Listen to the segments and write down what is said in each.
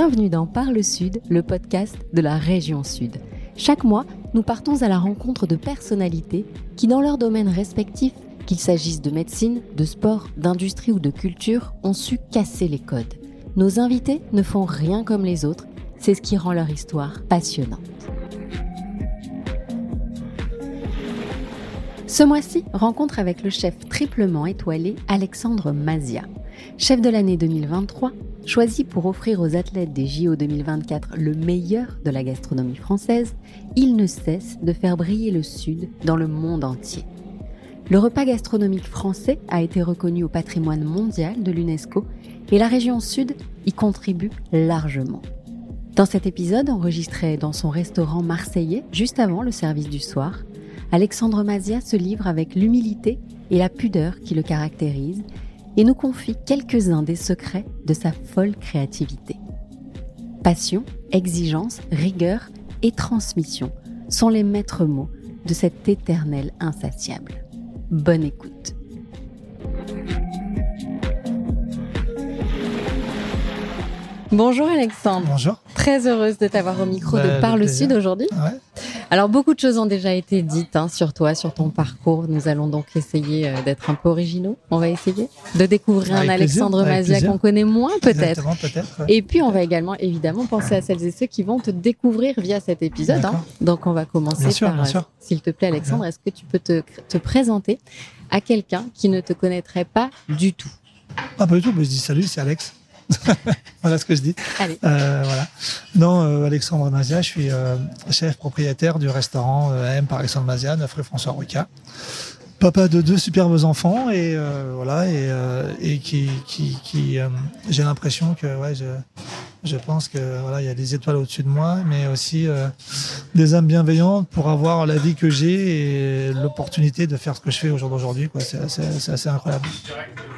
Bienvenue dans Parle Sud, le podcast de la région Sud. Chaque mois, nous partons à la rencontre de personnalités qui, dans leurs domaines respectifs, qu'il s'agisse de médecine, de sport, d'industrie ou de culture, ont su casser les codes. Nos invités ne font rien comme les autres, c'est ce qui rend leur histoire passionnante. Ce mois-ci, rencontre avec le chef triplement étoilé Alexandre Mazia. Chef de l'année 2023, choisi pour offrir aux athlètes des JO 2024 le meilleur de la gastronomie française, il ne cesse de faire briller le Sud dans le monde entier. Le repas gastronomique français a été reconnu au patrimoine mondial de l'UNESCO et la région Sud y contribue largement. Dans cet épisode enregistré dans son restaurant marseillais juste avant le service du soir, Alexandre Mazia se livre avec l'humilité et la pudeur qui le caractérisent et nous confie quelques-uns des secrets de sa folle créativité. Passion, exigence, rigueur et transmission sont les maîtres mots de cet éternel insatiable. Bonne écoute. Bonjour Alexandre. Bonjour. Très heureuse de t'avoir au micro de bah, Parle Sud aujourd'hui. Alors beaucoup de choses ont déjà été dites hein, sur toi, sur ton parcours. Nous allons donc essayer euh, d'être un peu originaux. On va essayer de découvrir un Alexandre Mazia qu'on connaît moins peut-être. Et puis on va également évidemment penser à celles et ceux qui vont te découvrir via cet épisode. Hein. Donc on va commencer par, euh, s'il te plaît Alexandre, est-ce que tu peux te, te présenter à quelqu'un qui ne te connaîtrait pas du tout? Ah pas du tout, mais je dis salut, c'est Alex. voilà ce que je dis. Euh, voilà. Non, euh, Alexandre Mazia, je suis euh, chef propriétaire du restaurant M par Alexandre Mazia, 9 rue François Roca. Papa de deux superbes enfants et voilà et, et qui, qui, qui j'ai l'impression que ouais, je, je pense que voilà, il y a des étoiles au-dessus de moi, mais aussi euh, des âmes bienveillantes pour avoir la vie que j'ai et l'opportunité de faire ce que je fais au jour d'aujourd'hui. C'est assez, assez, incroyable.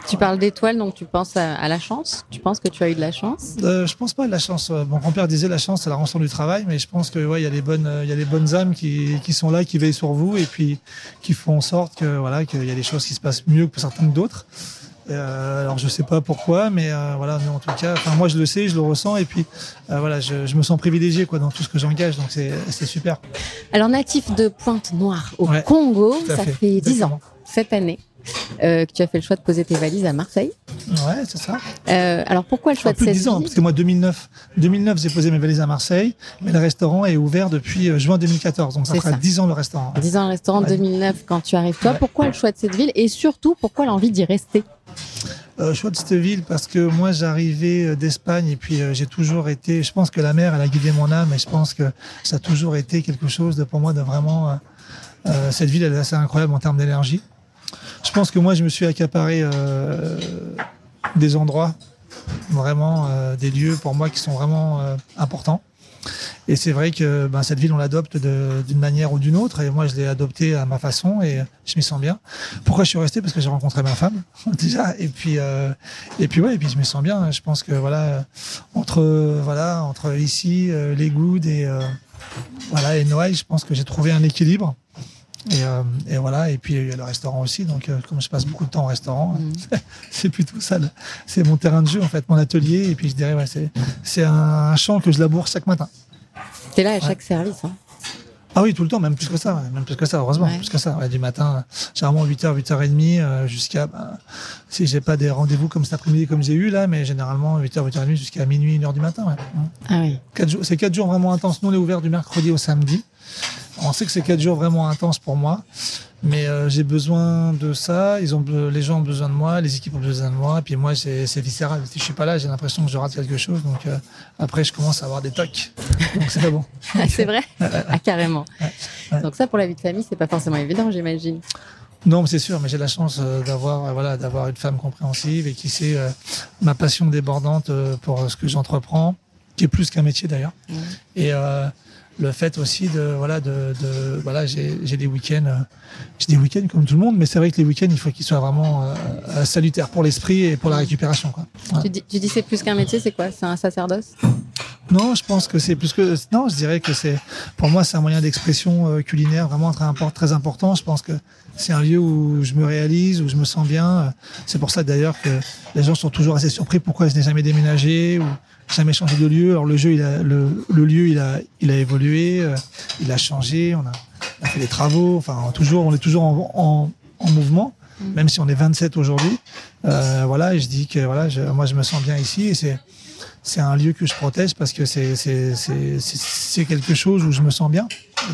Tu parles d'étoiles, donc tu penses à, la chance? Tu penses que tu as eu de la chance? Euh, Je pense pas à de la chance. Mon grand-père disait la chance, c'est la rançon du travail, mais je pense que ouais, il y a les bonnes, il y a les bonnes âmes qui, qui, sont là, qui veillent sur vous et puis qui font en sorte que voilà, qu'il y a des choses qui se passent mieux que pour certains que d'autres. Euh, alors je sais pas pourquoi, mais euh, voilà, en tout cas, moi je le sais, je le ressens, et puis euh, voilà, je, me sens privilégié quoi dans tout ce que j'engage, donc c'est super. Alors natif de Pointe-Noire au Congo, ça fait 10 ans cette année. Que tu as fait le choix de poser tes valises à Marseille. Ouais, c'est ça. alors pourquoi le choix de cette 10 ans, parce que moi 2009, 2009 j'ai posé mes valises à Marseille, mais le restaurant est ouvert depuis juin 2014, donc ça fera 10 ans le restaurant. 10 ans le restaurant, 2009 quand tu arrives toi. Pourquoi le choix de cette ville et surtout pourquoi l'envie d'y rester? Euh, choix de cette ville parce que moi j'arrivais euh, d'Espagne et puis euh, j'ai toujours été, je pense que la mer elle a guidé mon âme et je pense que ça a toujours été quelque chose de, pour moi de vraiment, euh, cette ville elle est assez incroyable en termes d'énergie. Je pense que moi je me suis accaparé des endroits, vraiment des lieux pour moi qui sont vraiment importants. Et c'est vrai que ben, cette ville, on l'adopte d'une manière ou d'une autre. Et moi, je l'ai adoptée à ma façon et je m'y sens bien. Pourquoi je suis resté? Parce que j'ai rencontré ma femme déjà. Et puis, euh, et puis ouais, et puis je me sens bien. Je pense que voilà, entre voilà, entre ici, euh, les Goudes et euh, voilà et Noailles, je pense que j'ai trouvé un équilibre. Et, euh, et, voilà, et puis il y a le restaurant aussi. Donc, euh, comme je passe beaucoup de temps au restaurant, mm. c'est plutôt ça. C'est mon terrain de jeu, en fait, mon atelier. Et puis je dirais, ouais, c'est un champ que je laboure chaque matin. Tu es là à chaque service. Hein. Ah oui, tout le temps, même plus que ça, même plus que ça, heureusement, plus que ça. du matin, généralement 8h, 8h30, euh, jusqu'à, bah, si j'ai pas des rendez-vous comme cet après-midi, comme j'ai eu là, mais généralement 8h, 8h30 jusqu'à minuit, 1h du matin. Ah oui. C'est 4 jours vraiment intenses. Nous, on est ouvert du mercredi au samedi. On sait que c'est quatre jours vraiment intenses pour moi, mais euh, j'ai besoin de ça. Ils ont, les gens ont besoin de moi, les équipes ont besoin de moi, et puis moi c'est viscéral. Si je suis pas là, j'ai l'impression que je rate quelque chose. Donc euh, après, je commence à avoir des tocs. Donc c'est pas bon. Ah, c'est vrai? ah, carrément. Donc ça, pour la vie de famille, c'est pas forcément évident, j'imagine. Non, c'est sûr, mais j'ai la chance euh, d'avoir voilà d'avoir une femme compréhensive et qui sait ma passion débordante pour ce que j'entreprends, qui est plus qu'un métier d'ailleurs. Et le fait aussi de voilà de, de voilà j'ai des week-ends euh, j'ai des week-ends comme tout le monde mais c'est vrai que les week-ends il faut qu'ils soient vraiment euh, euh, salutaires pour l'esprit et pour la récupération quoi. Tu dis, tu dis c'est plus qu'un métier c'est quoi? C'est un sacerdoce? Non, je pense que c'est plus que non. Je dirais que c'est pour moi c'est un moyen d'expression euh, culinaire vraiment très important. Très important. Je pense que c'est un lieu où je me réalise, où je me sens bien. C'est pour ça d'ailleurs que les gens sont toujours assez surpris pourquoi je n'ai jamais déménagé ou jamais changé de lieu. Alors le jeu, il a, le, le lieu, il a, il a évolué, euh, il a changé. On a, on a fait des travaux. Enfin, toujours, on est toujours en, en, en mouvement, Mm. même si on est 27 aujourd'hui. Euh, voilà, et je dis que voilà, je, moi je me sens bien ici et c'est c'est un lieu que je protège parce que c'est c'est c'est c'est- c'est quelque chose où je me sens bien.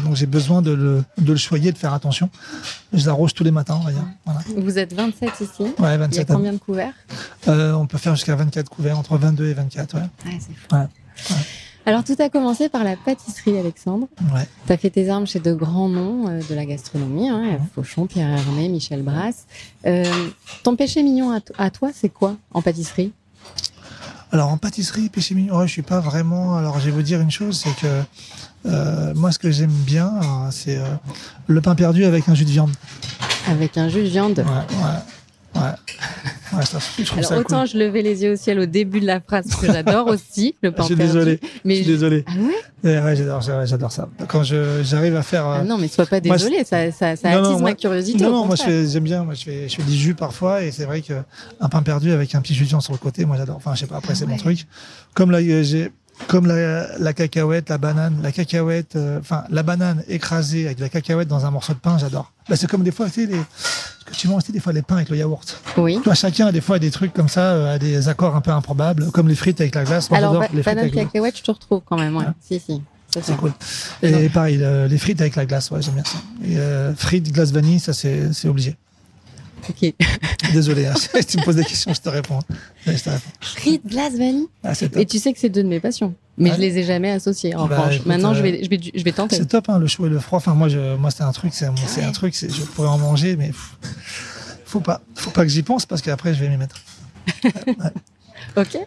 Donc j'ai besoin de le de le choyer, de faire attention. Je l'arrose tous les matins, on va dire. Voilà. Vous êtes 27 ici. Ouais, Il y a 27 combien de couverts? Euh, on peut faire jusqu'à 24 couverts, entre 22 et 24. Ouais. Ouais, c'est fou. Ouais. Alors, tout a commencé par la pâtisserie, Alexandre. Ouais. Tu as fait tes armes chez de grands noms euh, de la gastronomie, hein. Fauchon, Pierre Hermé, Michel Brasse. Euh, ton péché mignon à, to- à toi, c'est quoi en pâtisserie? Alors en pâtisserie, péché mignon, ouais, je suis pas vraiment. Alors je vais vous dire une chose, c'est que euh, moi ce que j'aime bien, alors, c'est euh, le pain perdu avec un jus de viande. Avec un jus de viande. Ouais, ouais, ouais. Ouais, ça, je trouve Alors, ça autant cool. je levais les yeux au ciel au début de la phrase, que j'adore aussi, le pain Je suis perdu. désolé. Mais Je suis désolé. Ah ouais Ouais, ouais, j'adore, j'adore ça. Quand je j'arrive à faire. euh, Ah Non, mais sois pas moi, désolé, ça, ça, ça Non, attise ma curiosité. non, non, moi je j'aime bien. Moi je fais, je fais des jus parfois et c'est vrai que un pain perdu avec un petit jus de viande sur le côté, moi j'adore. Enfin, je sais pas. Après, c'est mon truc. Comme la, euh, j'ai, comme la, la cacahuète, la banane, la cacahuète, euh, enfin la banane écrasée avec de la cacahuète dans un morceau de pain, j'adore. Bah, c'est comme des fois, tu sais, les, que tu manges, tu sais, des fois les pains avec le yaourt. Oui. Tu vois, chacun a des fois des trucs comme ça, euh, a des accords un peu improbables, comme les frites avec la glace. Moi, Alors, ba- les frites banane avec le- cacahuète, je te retrouve quand même, ouais. Ouais. Si, si. C'est cool. Et pareil, euh, les frites avec la glace, ouais, j'aime bien ça. Et, euh, frites, glace vanille, ça c'est, c'est obligé. Ok. Désolé, hein, si tu me poses des questions, je te réponds. Ouais, je te réponds. Frites, glace, vanille. Ah. Et tu sais que c'est deux de mes passions. Mais Ouais. je les ai jamais associées, en Bah, revanche. écoute, Maintenant, je, euh, vais, je, vais, je vais tenter. C'est top, hein, le chaud et le froid. Enfin, moi, je, moi, c'est un truc, c'est, un truc, je pourrais en manger, mais pff, faut pas, faut pas que j'y pense parce qu'après, je vais m'y mettre. Ok.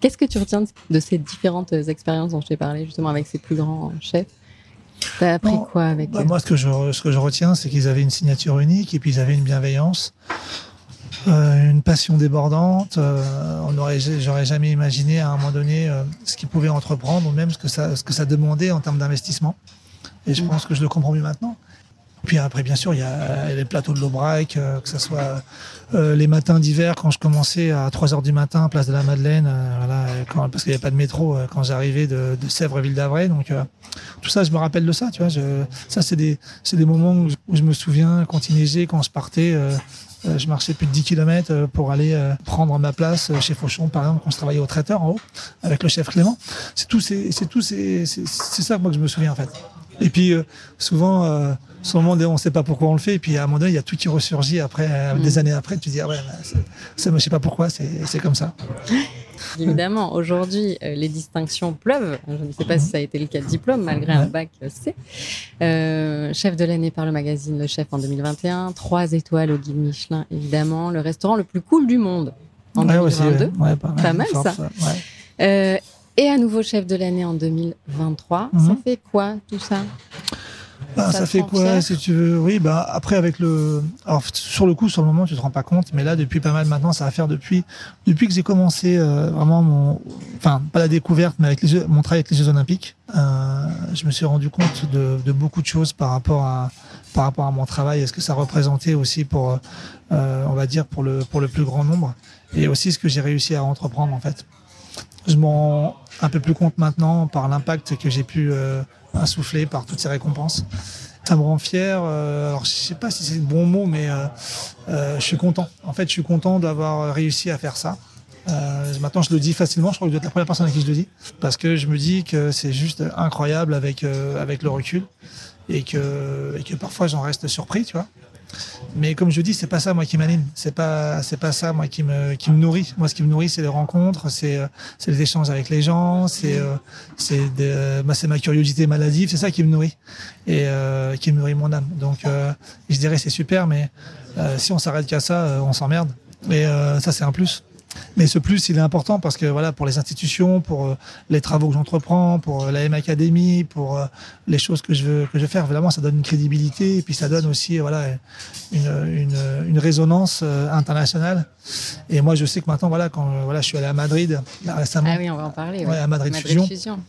Qu'est-ce que tu retiens de- de ces différentes expériences dont je t'ai parlé, justement, avec ces plus grands chefs? T'as appris Non, quoi avec Bah, eux? moi, ce que je, ce que je retiens, c'est qu'ils avaient une signature unique et puis ils avaient une bienveillance, euh, une passion débordante. euh, on aurait, j'aurais jamais imaginé à un moment donné euh, ce qu'ils pouvaient entreprendre ou même ce que ça, ce que ça demandait en termes d'investissement. Et je Mm. pense que je le comprends mieux maintenant. Puis après, bien sûr, il y a les plateaux de l'Aubrac, euh, que ce soit euh, les matins d'hiver quand je commençais à 3 heures du matin, place de la Madeleine, euh, voilà, quand- parce qu'il n'y avait pas de métro euh, quand j'arrivais de, de Sèvres, ville d'Avray. Donc euh, tout ça, je me rappelle de ça. Tu vois, je, ça, c'est des, des moments où je, me souviens quand il neigeait, quand je partais. euh, euh, je marchais plus de 10 km pour aller euh, prendre ma place euh, chez Fauchon, par exemple, quand je travaillais au traiteur en haut, avec le chef Clément. C'est tout, c'est, tout, c'est ça moi que je me souviens en fait. Et puis euh, souvent, euh, sur le moment, on ne sait pas pourquoi on le fait. Et puis à un moment donné, il y a tout qui ressurgit après, euh, Mm. des années après. Tu te dis, ah ouais, c'est- je sais pas pourquoi, c'est, comme ça. Évidemment, aujourd'hui, les distinctions pleuvent. Je ne sais pas si ça a été le cas de diplôme, malgré un Ouais. bac C. Euh, chef de l'année par le magazine Le Chef en 2021, trois étoiles au guide Michelin, évidemment, le restaurant le plus cool du monde en Ouais, aussi, 2022. ouais. Ouais, pas mal, Pas mal, Forbes, ça. ouais. Euh, et à nouveau chef de l'année en 2023. Ça Mhm. fait quoi tout ça? Bah, Ça fait quoi si tu veux? Oui, bah après avec le, alors sur le coup, sur le moment, tu te rends pas compte, mais là depuis pas mal maintenant, ça va faire depuis depuis que j'ai commencé euh, vraiment mon, enfin pas la découverte, mais avec les Jeux- mon travail avec les Jeux Olympiques, euh, je me suis rendu compte de, de beaucoup de choses par rapport à par rapport à mon travail et ce que ça représentait aussi pour, euh, on va dire pour le pour le plus grand nombre et aussi ce que j'ai réussi à entreprendre en fait. Je m'en rends un peu plus compte maintenant par l'impact que j'ai pu euh, insouffler par toutes ces récompenses. Ça me rend fier. euh, alors, je sais pas si c'est le bon mot, mais euh, euh, je suis content. En fait, je suis content d'avoir réussi à faire ça. Euh, maintenant, je le dis facilement. Je crois que je dois être la première personne à qui je le dis, parce que je me dis que c'est juste incroyable avec euh, avec le recul et que et que parfois j'en reste surpris, tu vois. Mais comme je dis, c'est pas ça moi qui m'anime. C'est pas pas ça moi qui me nourrit. Moi, ce qui me nourrit, c'est les rencontres, c'est euh, les échanges avec les gens, c'est euh, c'est de- bah, c'est ma curiosité maladive, c'est ça qui me nourrit et euh, qui me nourrit mon âme. Donc, euh, je dirais c'est super, mais euh, si on s'arrête qu'à ça, euh, on s'emmerde. Euh, ça, c'est un plus. Mais ce plus, il est important parce que voilà, pour les institutions, pour euh, les travaux que j'entreprends, pour euh, la M Academy, pour euh, les choses que je veux que je faire, vraiment, ça donne une crédibilité et puis ça donne aussi voilà une, une résonance internationale. Et moi, je sais que maintenant, voilà, quand voilà, je suis allé à Madrid là, récemment. Ah oui, on va en parler. Ouais, à Madrid, Madrid Fusion.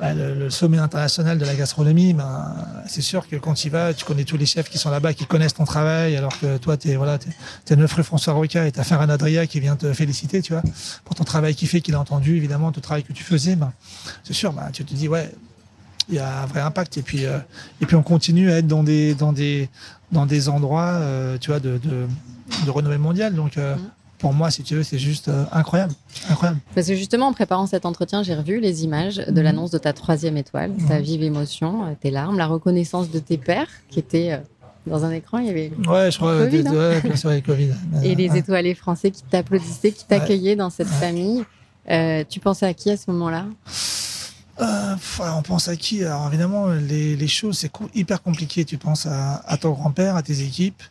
le, sommet international de la gastronomie, ben, c'est sûr que quand tu y vas, tu connais tous les chefs qui sont là-bas, qui connaissent ton travail, alors que toi, tu es, voilà, es, es neuf rue François Roca et tu as un Adria qui vient te féliciter, tu vois, pour ton travail qui fait qu'il a entendu, évidemment, tout le travail que tu faisais, ben, c'est sûr, ben, tu te dis, ouais, il y a un vrai impact. Et puis, euh, et puis on continue à être dans des, dans des, dans des endroits, euh, tu vois, de, de, de, renommée mondiale. Donc, euh, mmh pour moi, si tu veux, c'est juste euh, incroyable. incroyable. Parce que justement, en préparant cet entretien, j'ai revu les images de mhm. l'annonce de ta troisième étoile, ta mhm. vive émotion, euh, tes larmes, la reconnaissance de tes pères qui étaient dans un écran. Il y avait ouais, je crois, COVID, hein. ouais, bien sûr, Covid. Et les étoilés français qui t'applaudissaient, qui t'accueillaient dans cette famille. tu pensais à qui à ce moment-là? Euh, on pense à qui? Alors évidemment, les, les choses, c'est hyper compliqué. Tu penses à, à ton grand-père, à tes équipes,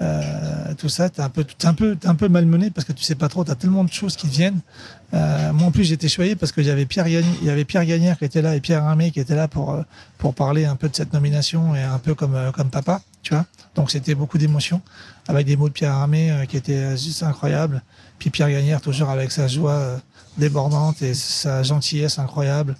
euh, tout ça, t'es un peu, un peu, un peu malmené parce que tu sais pas trop. T'as tellement de choses qui viennent. Euh, moi en plus, j'étais choyé parce que j'avais Pierre, il y avait Pierre Gagnère qui était là et Pierre Armé qui était là pour euh, pour parler un peu de cette nomination et un peu comme euh, comme papa, tu vois. Donc c'était beaucoup d'émotions avec des mots de Pierre Armé qui étaient juste incroyables. Puis Pierre Gagnère toujours avec sa joie débordante et sa gentillesse incroyable.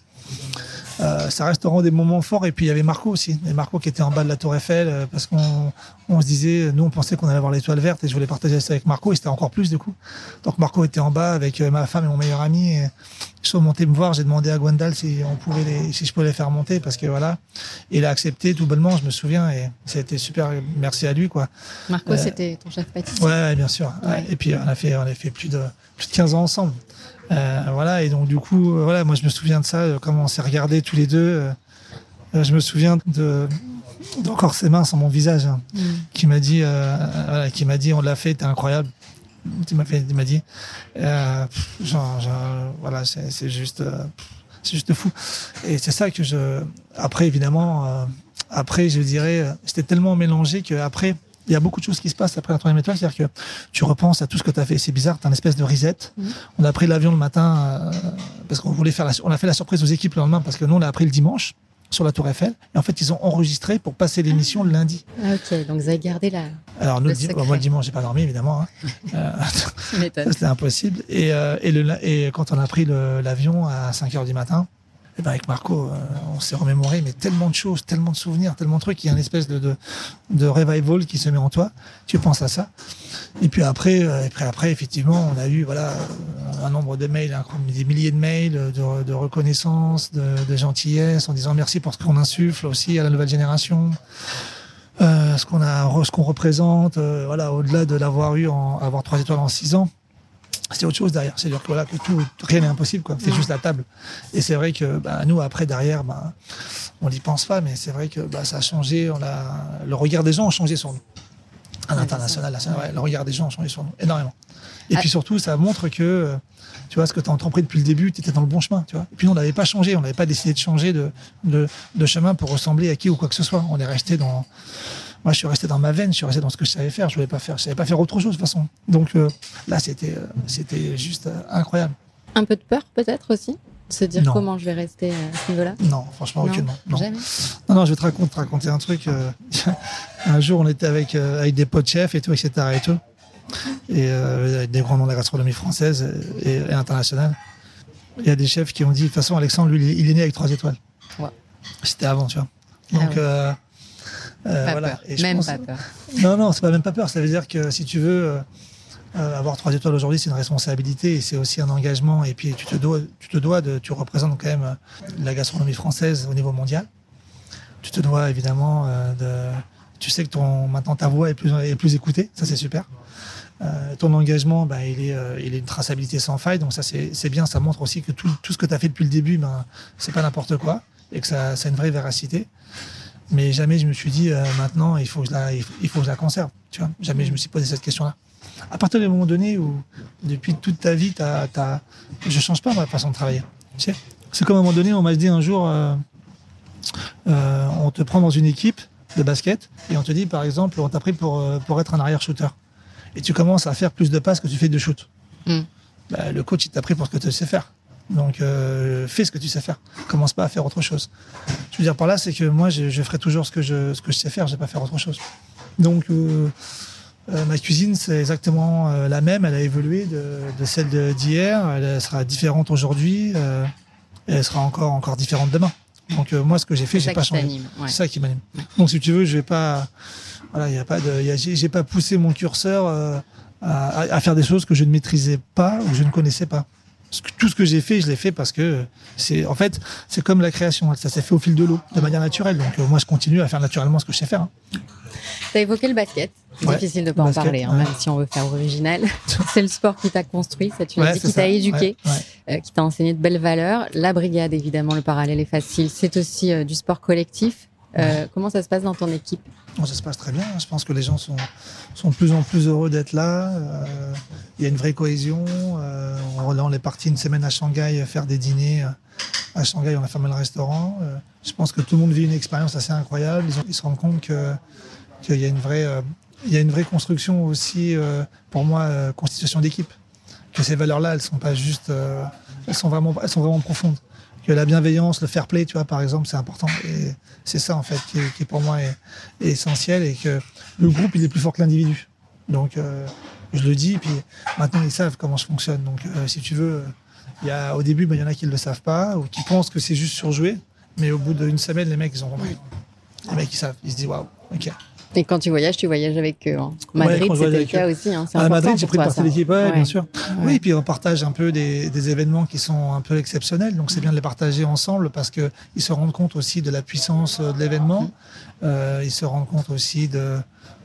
Euh, ça restaurant des moments forts. Et puis il y avait Marco aussi, et Marco qui était en bas de la Tour Eiffel euh, parce qu'on on se disait, nous on pensait qu'on allait avoir l'étoile verte et je voulais partager ça avec Marco et c'était encore plus du coup. Donc Marco était en bas avec euh, ma femme et mon meilleur ami. Et ils sont montés me voir. J'ai demandé à Gwendal si on pouvait les, si je pouvais les faire monter parce que voilà, il a accepté tout bonnement, je me souviens et c'était super. Merci à lui quoi. Marco, c'était ton chef pâtissier. Ouais, bien sûr. Et puis on a fait, on a fait plus de plus de 15 ans ensemble. Euh, voilà, et donc du coup, euh, voilà, moi je me souviens de ça, euh, comment on s'est regardé tous les deux. je me souviens de d'encore ses mains sur mon visage, hein, mm. qui m'a dit, voilà, qui m'a dit, on l'a fait, t'es incroyable. Tu m'as fait, m'a dit, genre, genre, voilà, c'est juste, c'est juste fou. Et c'est ça que je, après évidemment, après je dirais, c'était tellement mélangé que après il y a beaucoup de choses qui se passent après la troisième étoile. C'est-à-dire que tu repenses à tout ce que tu as fait. C'est bizarre, tu as une espèce de reset. Mhm. On a pris l'avion le matin euh, parce qu'on voulait faire la, on a fait la surprise aux équipes le lendemain parce que nous, on a appris le dimanche sur la Tour Eiffel. Et en fait, ils ont enregistré pour passer l'émission le lundi. Ah, ok, donc vous avez gardé la. Alors, nous, le moi, le dimanche, j'ai pas dormi, évidemment. Hein. euh, C'était impossible. Et, euh, et, le, et quand on a pris l'avion à 5 heures du matin, eh ben avec Marco, euh, on s'est remémoré, mais tellement de choses, tellement de souvenirs, tellement de trucs. Il y a une espèce de, de, revival qui se met en toi. Tu penses à ça. Et puis après, euh, après, après, effectivement, on a eu voilà un nombre de mails, des milliers de mails de, de reconnaissance, de, gentillesse, en disant merci pour ce qu'on insuffle aussi à la nouvelle génération. Euh, ce qu'on a, ce qu'on représente, euh, voilà, au-delà de l'avoir eu, en, avoir trois étoiles en six ans, c'est autre chose derrière. C'est-à-dire que, voilà, que tout, rien n'est impossible, quoi. C'est juste la table. Et c'est vrai que bah, nous, après, derrière, bah, on n'y pense pas, mais c'est vrai que bah, ça a changé. On a... Le regard des gens a changé sur nous. À l'international, le regard des gens a changé sur nous, énormément. Et ah. puis surtout, ça montre que, tu vois, ce que tu as entrepris depuis le début, tu étais dans le bon chemin, tu vois. Et puis nous, on n'avait pas changé, on n'avait pas décidé de changer de, de, de chemin pour ressembler à qui ou quoi que ce soit. On est resté dans moi, je suis resté dans ma veine, je suis resté dans ce que je savais faire. Je voulais pas faire, je savais pas faire autre chose de toute façon. Donc euh, là, c'était, euh, c'était juste euh, incroyable. Un peu de peur, peut-être aussi de se dire comment je vais rester à ce niveau-là? Non, franchement, aucunement. Non. Jamais non, non, je vais te raconter, raconter un truc. un jour, on était avec, avec des potes chefs et tout, etc. Et tout. Et avec des grands noms de la gastronomie française et, internationale. Il y a des chefs qui ont dit, de toute façon, Alexandre, lui, il est né avec trois étoiles. Ouais. C'était avant, tu vois. Ah Donc, euh, voilà. Et même pas peur. Non, non, c'est pas même pas peur. Ça veut dire que si tu veux euh, euh, avoir trois étoiles aujourd'hui, c'est une responsabilité et c'est aussi un engagement. Et puis tu te dois, tu te dois de, tu représentes quand même la gastronomie française au niveau mondial. Tu te dois évidemment de, tu sais que ton maintenant ta voix est plus est plus écoutée. Ça c'est super. Euh, ton engagement, ben, il, est, il est une traçabilité sans faille, donc ça c'est bien, ça montre aussi que tout, tout ce que tu as fait depuis le début, ben, c'est pas n'importe quoi, et que ça, ça a une vraie véracité. Mais jamais je me suis dit, euh, maintenant, il faut, que je la, il faut que je la conserve. Tu vois jamais je me suis posé cette question-là. À partir du moment donné où, depuis toute ta vie, t'as, t'as, je change pas ma façon de travailler. Tu sais c'est comme à un moment donné, on m'a dit un jour, euh, euh, on te prend dans une équipe de basket et on te dit, par exemple, on t'a pris pour, pour être un arrière shooter. Et tu commences à faire plus de passes que tu fais de shoot. Mm. bah, le coach il t'a pris pour ce que tu sais faire. Donc euh, fais ce que tu sais faire. Commence pas à faire autre chose. Je veux dire par là, c'est que moi je, je, ferai toujours ce que je ce que je sais faire. Je vais pas faire autre chose. Donc euh, euh, ma cuisine c'est exactement euh, la même. Elle a évolué de, de celle d'hier. Elle sera différente aujourd'hui. Euh, et elle sera encore encore différente demain. Donc euh, moi ce que j'ai fait, j'ai pas changé. Ouais. C'est ça qui m'anime. Donc si tu veux, je vais pas. Voilà, il y a pas de. y a- J'ai pas poussé mon curseur euh, à- à faire des choses que je ne maîtrisais pas ou que je ne connaissais pas. Tout ce que j'ai fait, je l'ai fait parce que c'est en fait c'est comme la création, ça s'est fait au fil de l'eau, de manière naturelle. Donc euh, moi je continue à faire naturellement ce que je sais faire. hein. Tu as évoqué le basket. Ouais, Difficile de pas en parler, hein, ouais. même si on veut faire original. c'est le sport qui t'a construit, l'as Ouais, qui t'a éduqué, euh, qui t'a enseigné de belles valeurs. La brigade, évidemment, le parallèle est facile. C'est aussi euh, du sport collectif. Euh, comment ça se passe dans ton équipe Bon, ça se passe très bien. Je pense que les gens sont, sont de plus en plus heureux d'être là. Euh, Il y a une vraie cohésion. Euh, on, est parti une semaine à Shanghai faire des dîners. À Shanghai, on a fermé le restaurant. Je pense que tout le monde vit une expérience assez incroyable. Ils, ont- ils se rendent compte que qu'il y a une vraie, il y a une vraie construction aussi, pour moi, constitution d'équipe. Que ces valeurs-là, elles sont pas juste, elles sont vraiment, elles sont vraiment profondes. Que la bienveillance, le fair play, tu vois, par exemple, c'est important. Et c'est ça, en fait, qui, qui pour moi est, est essentiel et que le groupe, il est plus fort que l'individu. Donc, euh, je le dis, puis maintenant, ils savent comment je fonctionne. Donc, euh, si tu veux, il y a, au début, ben, il y en a qui ne le savent pas ou qui pensent que c'est juste surjoué. Mais au bout d'une semaine, les mecs, ils ont compris. Les mecs, ils savent. Ils se disent, waouh, ok. Et quand tu voyages, tu voyages avec eux. hein. Madrid, voyage c'était le cas eux. aussi. Hein. À important Madrid, j'ai pris partie de l'équipe, ouais, Ouais. bien sûr. Ouais. Oui, puis on partage un peu des, des événements qui sont un peu exceptionnels, donc c'est bien de les partager ensemble parce que ils se rendent compte aussi de la puissance euh, de l'événement, euh, ils se rendent compte aussi de,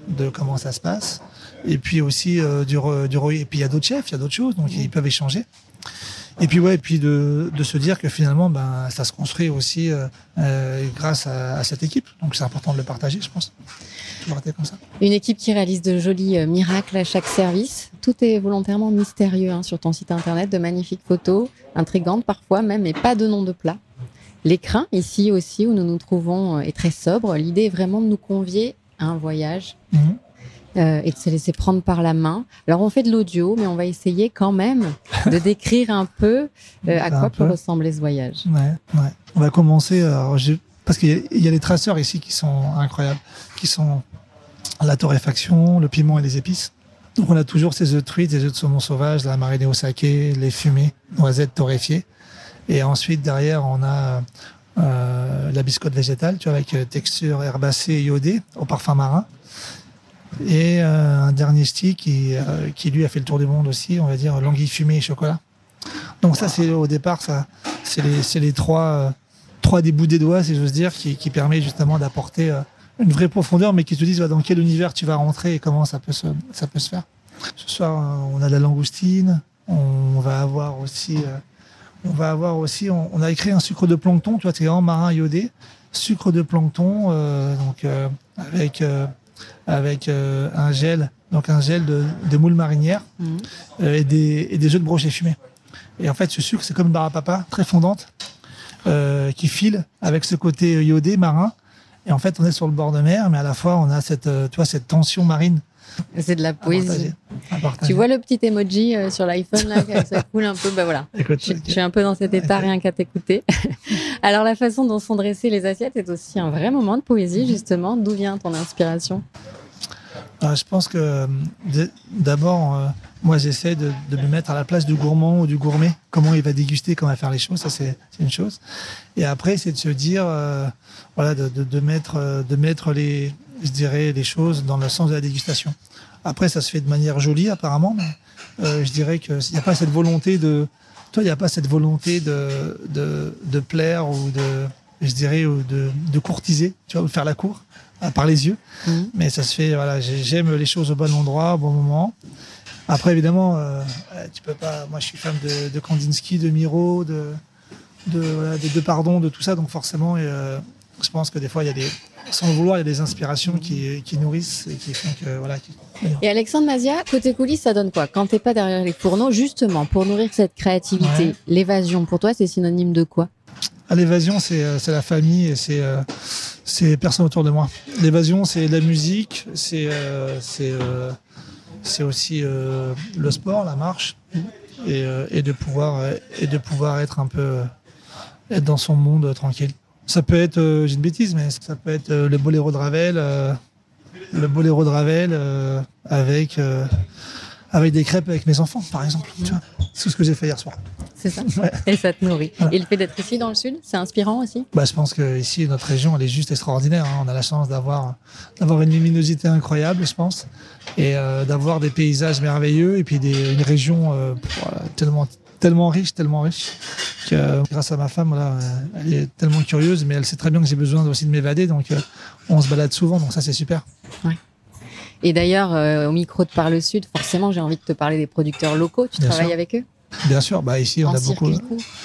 de comment ça se passe, et puis aussi euh, du, du et puis il y a d'autres chefs, il y a d'autres choses, donc ils peuvent échanger. Et puis ouais, et puis de, de se dire que finalement, ben ça se construit aussi euh, euh, grâce à, à cette équipe, donc c'est important de le partager, je pense. Comme ça. Une équipe qui réalise de jolis euh, miracles à chaque service. Tout est volontairement mystérieux hein, sur ton site internet, de magnifiques photos, intrigantes parfois même, mais pas de nom de plat. L'écrin, ici aussi, où nous nous trouvons, est très sobre. L'idée est vraiment de nous convier à un voyage Mhm. Euh, et de se laisser prendre par la main. Alors on fait de l'audio, mais on va essayer quand même de décrire un peu euh, à quoi peut peu. ressembler ce voyage. Ouais, ouais. On va commencer. alors, j'ai- parce qu'il y, a- il y a les traceurs ici qui sont incroyables, qui sont la torréfaction, le piment et les épices. Donc on a toujours ces œufs de truite, des œufs de saumon sauvage, la marinée au saké, les fumées, noisettes torréfiées. Et ensuite derrière on a euh, la biscotte végétale, tu vois, avec euh, texture herbacée et iodée au parfum marin. Et euh, un dernier stick qui, euh, qui lui a fait le tour du monde aussi, on va dire languille fumée et chocolat. Donc ça c'est au départ ça c'est les, les trois, euh, trois des bouts des doigts, si j'ose dire, qui, qui permet justement d'apporter une vraie profondeur, mais qui te disent dans quel univers tu vas rentrer et comment ça peut se, ça peut se faire. Ce soir, on a de la langoustine, on va avoir aussi, on va avoir aussi, on, on a écrit un sucre de plancton, tu vois, c'est vraiment marin iodé, sucre de plancton, euh, donc euh, avec euh, avec euh, un gel, donc un gel de, de moule marinière Mhm. euh, et des et des de brochet fumés. Et en fait, ce sucre, c'est comme une barre à papa, très fondante, euh, qui file avec ce côté iodé marin. Et en fait, on est sur le bord de mer, mais à la fois, on a cette, tu vois, cette tension marine C'est de la poésie. Tu vois le petit emoji euh, sur l'iPhone là, ça coule un peu, bah voilà. Écoute, Je, je suis un peu dans cet état rien qu'à t'écouter. Alors la façon dont sont dressées les assiettes est aussi un vrai moment de poésie justement. D'où vient ton inspiration? Euh, je pense que euh, d'abord, euh, moi, j'essaie de, de me mettre à la place du gourmand ou du gourmet. Comment il va déguster, comment il va faire les choses, ça c'est une chose. Et après, c'est de se dire, euh, voilà, de, de, de mettre, de mettre les, je dirais, les choses dans le sens de la dégustation. Après, ça se fait de manière jolie apparemment, mais euh, je dirais qu'il n'y a pas cette volonté de, toi, il n'y a pas cette volonté de, de, de plaire ou de, je dirais, ou de, de courtiser, tu vois, ou de faire la cour à par les yeux. Mhm. Mais ça se fait, voilà, j'ai- j'aime les choses au bon endroit, au bon moment. Après, évidemment, euh, tu peux pas. Moi, je suis fan de, de Kandinsky, de Miro, de, de, voilà, de, de Pardon, de tout ça. Donc, forcément, euh, je pense que des fois, il y a des, sans le vouloir, il y a des inspirations qui, qui nourrissent et qui font que, voilà. qui- Et Alexandre Mazia, côté coulisses, ça donne quoi Quand t'es pas derrière les fourneaux, justement, pour nourrir cette créativité, Ouais. l'évasion, pour toi, c'est synonyme de quoi Ah, L'évasion, c'est euh, c'est la famille et c'est euh, c'est personne autour de moi. L'évasion, c'est la musique, c'est euh, c'est euh, c'est aussi le sport, la marche, et, et de pouvoir et de pouvoir être un peu être dans son monde tranquille. Ça peut être, euh, j'ai une bêtise, mais ça peut être euh, le boléro de Ravel, euh, le boléro de Ravel euh, avec euh, avec des crêpes avec mes enfants, par exemple. Tu vois, c'est tout ce que j'ai fait hier soir. C'est ça. Ouais. Et ça te nourrit. Voilà. Et le fait d'être ici dans le sud, c'est inspirant aussi? Bah, je pense que ici, notre région, elle est juste extraordinaire. hein. On a la chance d'avoir d'avoir une luminosité incroyable, je pense, et euh, d'avoir des paysages merveilleux, et puis des, une région euh, tellement tellement riche, tellement riche, que euh, grâce à ma femme, voilà, elle est tellement curieuse, mais elle sait très bien que j'ai besoin aussi de m'évader, donc euh, on se balade souvent, donc ça c'est super. Et d'ailleurs, euh, au micro de Par le Sud, forcément, j'ai envie de te parler des producteurs locaux. Tu Bien travailles sûr. avec eux? Bien sûr, bah ici on en a beaucoup.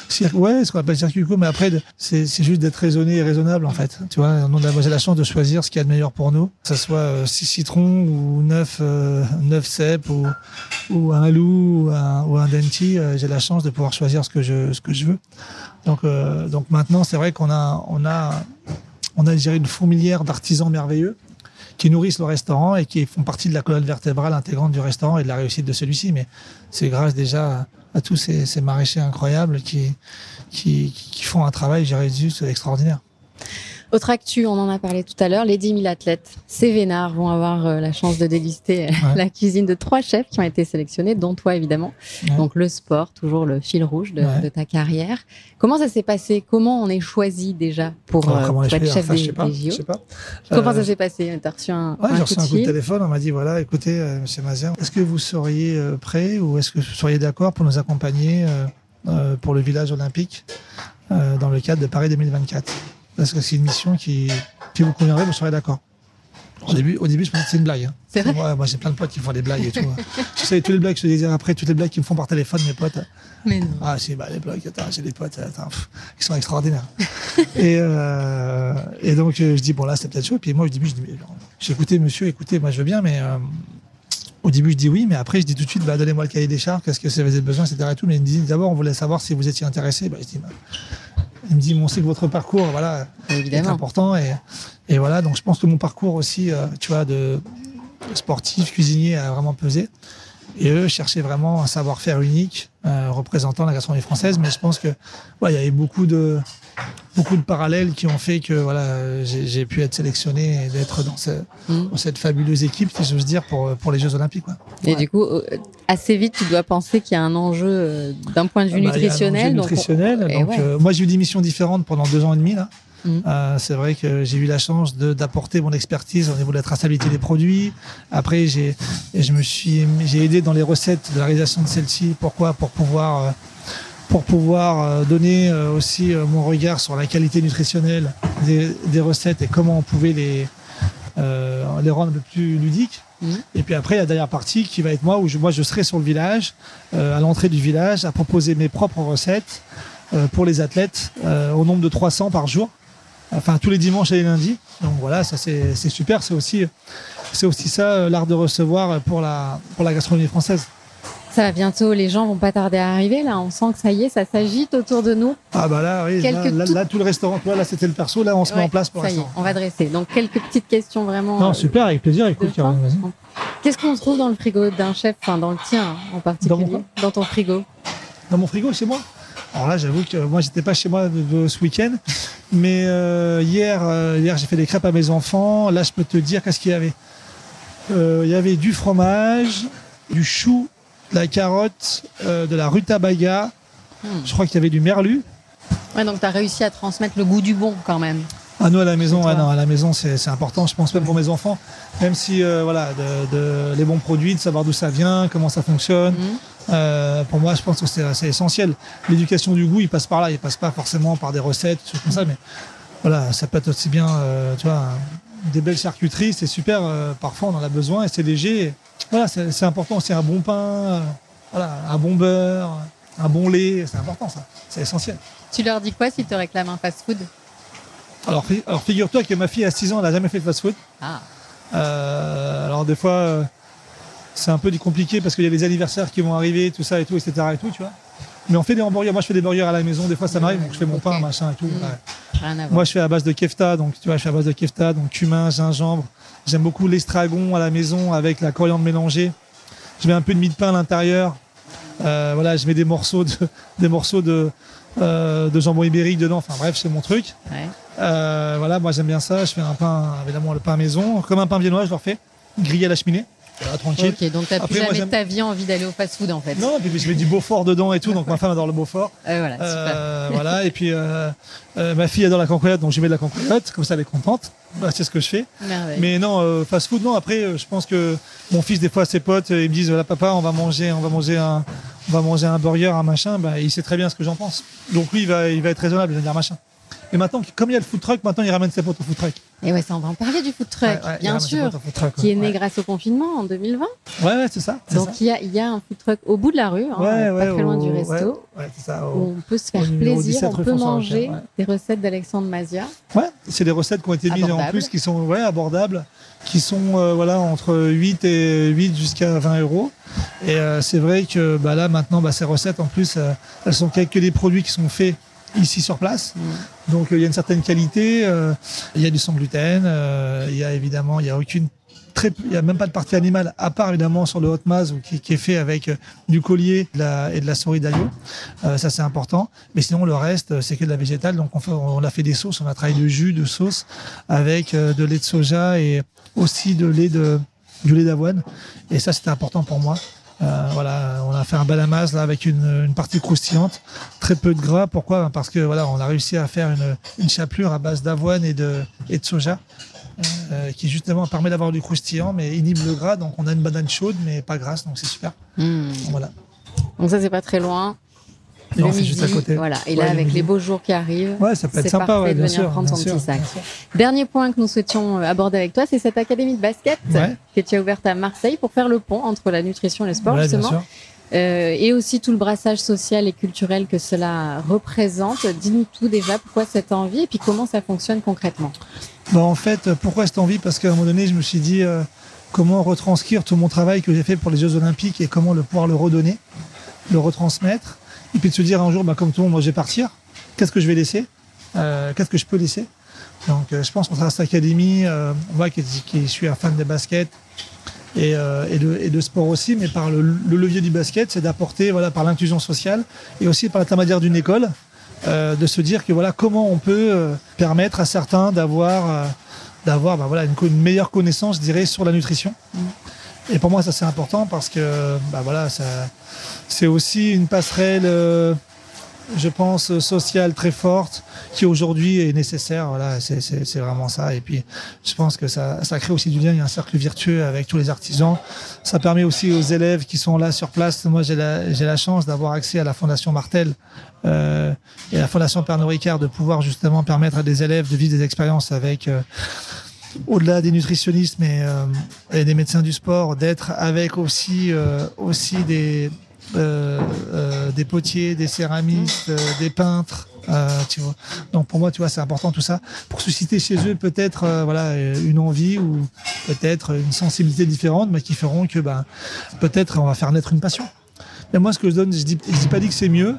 Cir- ouais, ce qu'on appelle circuit court, mais après, de- c'est c'est juste d'être raisonné et raisonnable, en fait. Tu vois, on a la chance de choisir ce qui est le meilleur pour nous, que ce soit 6 citrons ou 9, euh, 9 cèpes ou, ou un loup ou un, ou un denti. euh, j'ai la chance de pouvoir choisir ce que je, ce que je veux. Donc, euh, donc maintenant, c'est vrai qu'on a, on a, on a, dirais, une fourmilière d'artisans merveilleux qui nourrissent le restaurant et qui font partie de la colonne vertébrale intégrante du restaurant et de la réussite de celui-ci. Mais c'est grâce déjà tous ces, maraîchers incroyables qui, font un travail, je dirais, juste extraordinaire. Autre actu, on en a parlé tout à l'heure, les 10 000 athlètes Cévénard vont avoir euh, la chance de déguster euh, Ouais. la cuisine de trois chefs qui ont été sélectionnés, dont toi évidemment. Ouais. Donc le sport, toujours le fil rouge de, Ouais. de ta carrière. Comment ça s'est passé? Comment on est choisi déjà pour, Alors, euh, pour être chef Enfin, des, je sais pas. des Je JO sais pas. Comment Euh, ça s'est passé? T'as reçu un, un j'ai coup reçu de un coup de téléphone. On m'a dit voilà, écoutez, Monsieur Mazien, est-ce que vous seriez prêt ou est-ce que vous seriez d'accord pour nous accompagner pour le village olympique dans le cadre de Paris 2024 Parce que c'est une mission qui, qui vous conviendrait, vous serez d'accord. Au début, au début, je pensais que c'est une blague. hein. C'est vrai Ouais, moi, j'ai plein de potes qui font des blagues et tout. hein. tu sais, tous les blagues que je te disais après, toutes les blagues qu'ils me font par téléphone, mes potes. Mais non. Ah si, bah les blogs, attends, j'ai des potes, attends, pff, ils sont extraordinaires. et, euh, et donc euh, je dis, bon là c'est peut-être chaud. Et puis moi au début je dis, mais, j'ai écouté monsieur, écoutez, moi je veux bien, mais euh, au début je dis oui, mais après je dis tout de suite, bah, donnez-moi le cahier des charges, qu'est-ce que vous avez besoin, etc. Et tout. Mais il me dit d'abord on voulait savoir si vous étiez intéressé. Bah, je dis, bah, il me dit, bon, on sait que votre parcours, voilà, est important. Et, et voilà, donc je pense que mon parcours aussi, euh, tu vois, de sportif, cuisinier a vraiment pesé. Et eux cherchaient vraiment un savoir-faire unique euh, représentant la gastronomie française. Mais je pense que ouais, il y avait beaucoup de beaucoup de parallèles qui ont fait que voilà, j'ai pu être sélectionné et d'être dans, ce- Mm. dans cette fabuleuse équipe, si j'ose dire, pour, pour les Jeux Olympiques. Quoi. Et Ouais. du coup, euh, assez vite, tu dois penser qu'il y a un enjeu euh, d'un point de vue Ah bah, nutritionnel. donc on- nutritionnel. et Donc, ouais. euh, moi, j'ai eu des missions différentes pendant deux ans et demi. Là. Mhm. Euh, c'est vrai que j'ai eu la chance de- d'apporter mon expertise au niveau de la traçabilité des produits. Après, j'ai, je me suis, j'ai aidé dans les recettes de la réalisation de celle-ci. Pourquoi? Pour pouvoir, euh, pour pouvoir euh, donner euh, aussi mon regard sur la qualité nutritionnelle des, des recettes et comment on pouvait les, euh, les rendre peu plus ludiques. Mhm. Et puis après, la dernière partie qui va être moi, où je, moi je serai sur le village, euh, à l'entrée du village, à proposer mes propres recettes euh, pour les athlètes euh, au nombre de 300 par jour, enfin tous les dimanches et les lundis. Donc voilà, ça c'est super. C'est aussi, c'est aussi ça euh, l'art de recevoir pour la, pour la gastronomie française. Ça va bientôt, les gens vont pas tarder à arriver. Là, on sent que ça y est, ça s'agite autour de nous. Ah bah là, oui, là, là, là, tout le restaurant, vois, là c'était le perso, là on se met en place pour ça y est, on va dresser. Donc quelques petites questions vraiment. Non, euh, super, avec plaisir, écoute. Qu'est-ce qu'on trouve dans le frigo d'un chef, enfin dans le tien en particulier, quoi dans ton frigo Dans mon frigo, chez moi Alors là, j'avoue que moi, j'étais pas chez moi ce week-end, mais euh, hier, euh, hier j'ai fait des crêpes à mes enfants. Là, je peux te dire qu'est-ce qu'il y avait. Euh, Il y avait du fromage, du chou, de la carotte, de la rutabaga. Hmm. Je crois qu'il y avait du merlu. Ouais, donc tu as réussi à transmettre le goût du bon quand même. Ah nous à la maison, toi. non, à la maison c'est c'est important. Je pense même pour mes enfants, même si euh, voilà, de, de- les bons produits, de savoir d'où ça vient, comment ça fonctionne. Mhm. Euh, pour moi, je pense que c'est essentiel. L'éducation du goût, il passe par là. Il passe pas forcément par des recettes, des choses comme ça, mais voilà, ça peut être aussi bien, euh, tu vois, des belles charcuteries, c'est super. euh, parfois, on en a besoin et c'est léger. Et voilà, c'est important. C'est un bon pain, euh, voilà, un bon beurre, un bon lait, c'est important ça. C'est essentiel. Tu leur dis quoi s'ils te réclament un fast-food? Alors, alors figure-toi que ma fille à 6 ans, elle n'a jamais fait de fast-food. Ah, Euh, alors des fois, euh, c'est un peu du compliqué parce qu'il y a les anniversaires qui vont arriver, tout ça et tout, etc. Et tout, tu vois. Mais on fait des hamburgers. Moi, je fais des burgers à la maison. Des fois, ça m'arrive. Donc, je fais mon pain, machin et tout. Mm. Ouais. voir. Moi, je fais à base de kefta. Donc, tu vois, je fais à base de kefta, donc cumin, gingembre. J'aime beaucoup l'estragon à la maison avec la coriandre mélangée. je mets un peu de mie de pain à l'intérieur. Euh, voilà, je mets des morceaux de, des morceaux de, euh, de jambon ibérique dedans. Enfin bref, c'est mon truc. Ouais. Euh, voilà, moi j'aime bien ça. Je fais un pain, évidemment le pain maison, comme un pain viennois, je le refais, grillé à la cheminée. Voilà, tranquille. Ok, donc t'as plus jamais de ta vie envie d'aller au fast-food en fait. Non, et puis je mets du Beaufort dedans et tout, donc ma femme adore le Beaufort. Euh, voilà, super. Euh, voilà, et puis euh, euh, ma fille adore la cancoyote, donc je mets de la cancoyote, comme ça elle est contente. Bah, c'est ce que je fais. Merveille. Mais non, euh, fast food, non. Après, je pense que mon fils, des fois, ses potes, ils me disent, voilà, papa, on va manger, on va manger un, on va manger un burger, un machin. Bah, il sait très bien ce que j'en pense. Donc lui, il va, il va être raisonnable, il va dire machin. Et maintenant, comme il y a le food truck, maintenant il ramène ses potes au food truck. Et ouais, ça, on va en parler du food truck, Ouais, ouais, il bien sûr, truck, qui est né grâce au confinement en 2020. Ouais, ouais, c'est ça. Donc il y a, il y a un food truck au bout de la rue, hein, pas très loin au- du resto. Ouais, c'est ça. au- Où on peut se faire plaisir, 17 on peut manger des recettes d'Alexandre Mazia. Ouais, c'est des recettes qui ont été mises en plus, qui sont ouais, abordables, qui sont euh, voilà entre 8 et 8 jusqu'à 20 euros. Et euh, c'est vrai que bah, là maintenant, bah, ces recettes en plus, euh, elles sont que que des produits qui sont faits ici sur place. Donc il y a une certaine qualité. euh, Il y a du sans gluten. euh, Il y a évidemment, il y a aucune il y a même pas de partie animale à part évidemment sur le hot maz qui, est fait avec euh, du collier de la- et de la souris d'agneau. Euh, ça c'est important. Mais sinon le reste c'est que de la végétale. Donc on, fait, on a fait des sauces, on a travaillé de jus, de sauce avec de lait de soja et aussi de lait de du lait d'avoine. Et ça c'était important pour moi. Euh, voilà, on a fait un balamas là avec une, une partie croustillante, très peu de gras. Pourquoi? Parce que voilà, on a réussi à faire une, une chapelure à base d'avoine et de, et de soja, euh, qui justement permet d'avoir du croustillant, mais inhibe le gras. Donc on a une banane chaude, mais pas grasse, donc c'est super. Hmm. Voilà. Donc ça, c'est pas très loin. Non, c'est midi, juste à côté. voilà. Et là, avec les beaux jours qui arrivent, Ouais, ça peut être sympa, parfait ouais, de venir sûr. prendre son sûr, petit sac. Dernier point que nous souhaitions euh, aborder avec toi, c'est cette académie de basket que tu as ouverte à Marseille pour faire le pont entre la nutrition et le sport, justement. Euh, et aussi tout le brassage social et culturel que cela représente. Dis-nous tout déjà, pourquoi cette envie et puis comment ça fonctionne concrètement? Bah, en fait, pourquoi cette envie? Parce qu'à un moment donné, je me suis dit euh, comment retranscrire tout mon travail que j'ai fait pour les Jeux Olympiques et comment le pouvoir le redonner, le retransmettre. Et puis de se dire un jour, bah, comme tout le monde, moi je vais partir. Qu'est-ce que je vais laisser? Euh, Qu'est-ce que je peux laisser? Donc euh, je pense qu'on travers cette académie, euh, moi qui, qui suis un fan de basket et, euh, et, de, et de sport aussi, mais par le, le levier du basket, c'est d'apporter voilà, par l'inclusion sociale et aussi par l'intermédiaire d'une école, euh, de se dire que voilà comment on peut euh, permettre à certains d'avoir euh, d'avoir bah, voilà une, une meilleure connaissance, je dirais, sur la nutrition. Et pour moi, ça c'est important parce que bah, voilà, ça, c'est aussi une passerelle, euh, je pense, sociale très forte qui aujourd'hui est nécessaire. Voilà, c'est, vraiment ça. Et puis, je pense que ça, ça crée aussi du lien. Il y a un cercle vertueux avec tous les artisans. Ça permet aussi aux élèves qui sont là sur place. Moi, j'ai la, la chance d'avoir accès à la Fondation Martel euh, et à la Fondation Pernod Ricard de pouvoir justement permettre à des élèves de vivre des expériences avec euh, au-delà des nutritionnistes euh, et des médecins du sport d'être avec aussi euh, aussi des des potiers des céramistes euh, des peintres euh, tu vois. Donc pour moi tu vois c'est important tout ça pour susciter chez eux peut-être euh, voilà une envie ou peut-être une sensibilité différente mais qui feront que ben peut-être on va faire naître une passion. Mais moi ce que je donne je dis je dis pas dit que c'est mieux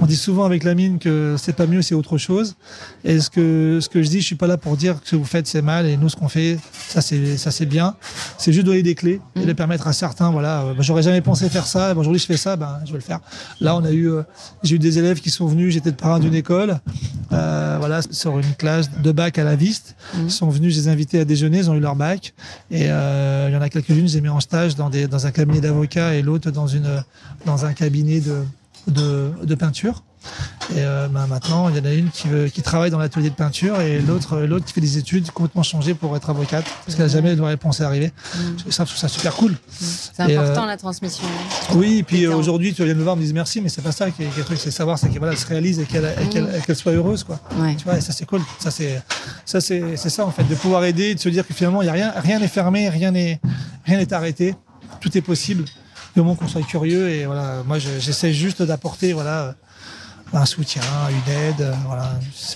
on dit souvent avec la mine que c'est pas mieux, c'est autre chose. Et ce que, ce que je dis, je suis pas là pour dire que ce que vous faites c'est mal et nous ce qu'on fait, ça c'est, ça c'est bien. C'est juste donner des clés et de permettre à certains, voilà, euh, bah, j'aurais jamais pensé faire ça, bah, aujourd'hui je fais ça, ben je vais le faire. Là on a eu, euh, j'ai eu des élèves qui sont venus, j'étais le parrain d'une école, euh, voilà, sur une classe de bac à la viste. Ils sont venus, je les ai invités à déjeuner, ils ont eu leur bac. Et euh, il y en a quelques-unes, je les ai mis en stage dans, des, dans un cabinet d'avocats et l'autre dans, une, dans un cabinet de, de, de peinture. Et euh, ben, maintenant, il y en a une qui, veut, qui travaille dans l'atelier de peinture et l'autre l'autre qui fait des études complètement changées pour être avocate parce qu'elle n'a jamais de réponse à arriver. Je ça, je trouve ça super cool. C'est Et, important euh, la transmission. Oui, et puis euh, aujourd'hui, tu viens me voir, me disent merci, mais c'est pas ça qui est, le truc, c'est savoir, c'est qu'elle voilà, se réalise et qu'elle qu'elle soit heureuse, quoi. Ouais. Tu vois, et ça c'est cool. Ça c'est ça c'est c'est ça en fait, de pouvoir aider, de se dire que finalement il y a rien rien n'est fermé, rien n'est rien n'est arrêté, tout est possible. Du moment qu'on soit curieux et voilà, moi je- j'essaie juste d'apporter voilà un soutien, une aide, euh, voilà.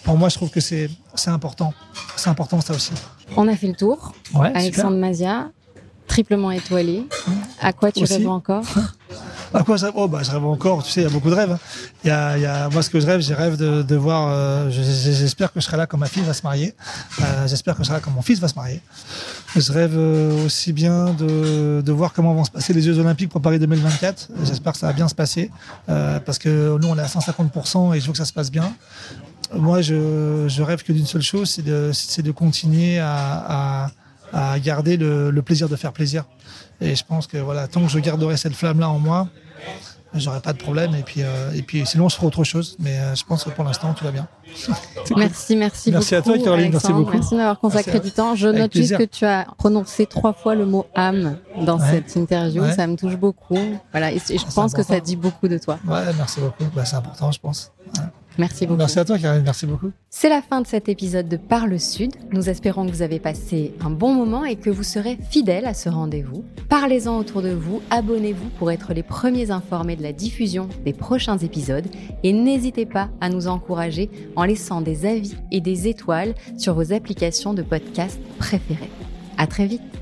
Pour moi, je trouve que c'est c'est important. C'est important ça aussi. On a fait le tour. Ouais, Alexandre Mazia, triplement étoilé. À quoi tu Aussi. rêves encore? À quoi je rêve oh, bah, Je rêve encore, tu sais, il y a beaucoup de rêves. Hein. Il y a, y a, moi, ce que je rêve, j'ai rêve de, de voir. Euh, j'espère que je serai là quand ma fille va se marier. Euh, j'espère que je serai là quand mon fils va se marier. Je rêve euh, aussi bien de, de voir comment vont se passer les Jeux Olympiques pour Paris 2024. J'espère que ça va bien se passer euh, parce que nous, on est à 150% et je veux que ça se passe bien. Moi, je, je rêve que d'une seule chose, c'est de, de continuer à, à à garder le, le, plaisir de faire plaisir. Et je pense que voilà, tant que je garderai cette flamme-là en moi, j'aurai pas de problème. Et puis, euh, et puis sinon, on se fera autre chose. Mais euh, je pense que pour l'instant, tout va bien. Merci, merci, merci beaucoup. à toi, Caroline. Merci beaucoup. Merci d'avoir consacré du temps. Je note juste que tu as prononcé trois fois le mot âme dans Ouais. cette interview. Ouais. Ça me touche beaucoup. Voilà. Et, et je Ah, pense que ça important. dit beaucoup de toi. Ouais, merci beaucoup. Bah, c'est important, je pense. Ouais. Merci beaucoup. Merci à toi, Caroline. Merci beaucoup. C'est la fin de cet épisode de Par le Sud. Nous espérons que vous avez passé un bon moment et que vous serez fidèles à ce rendez-vous. Parlez-en autour de vous, abonnez-vous pour être les premiers informés de la diffusion des prochains épisodes et n'hésitez pas à nous encourager en laissant des avis et des étoiles sur vos applications de podcast préférées. À très vite.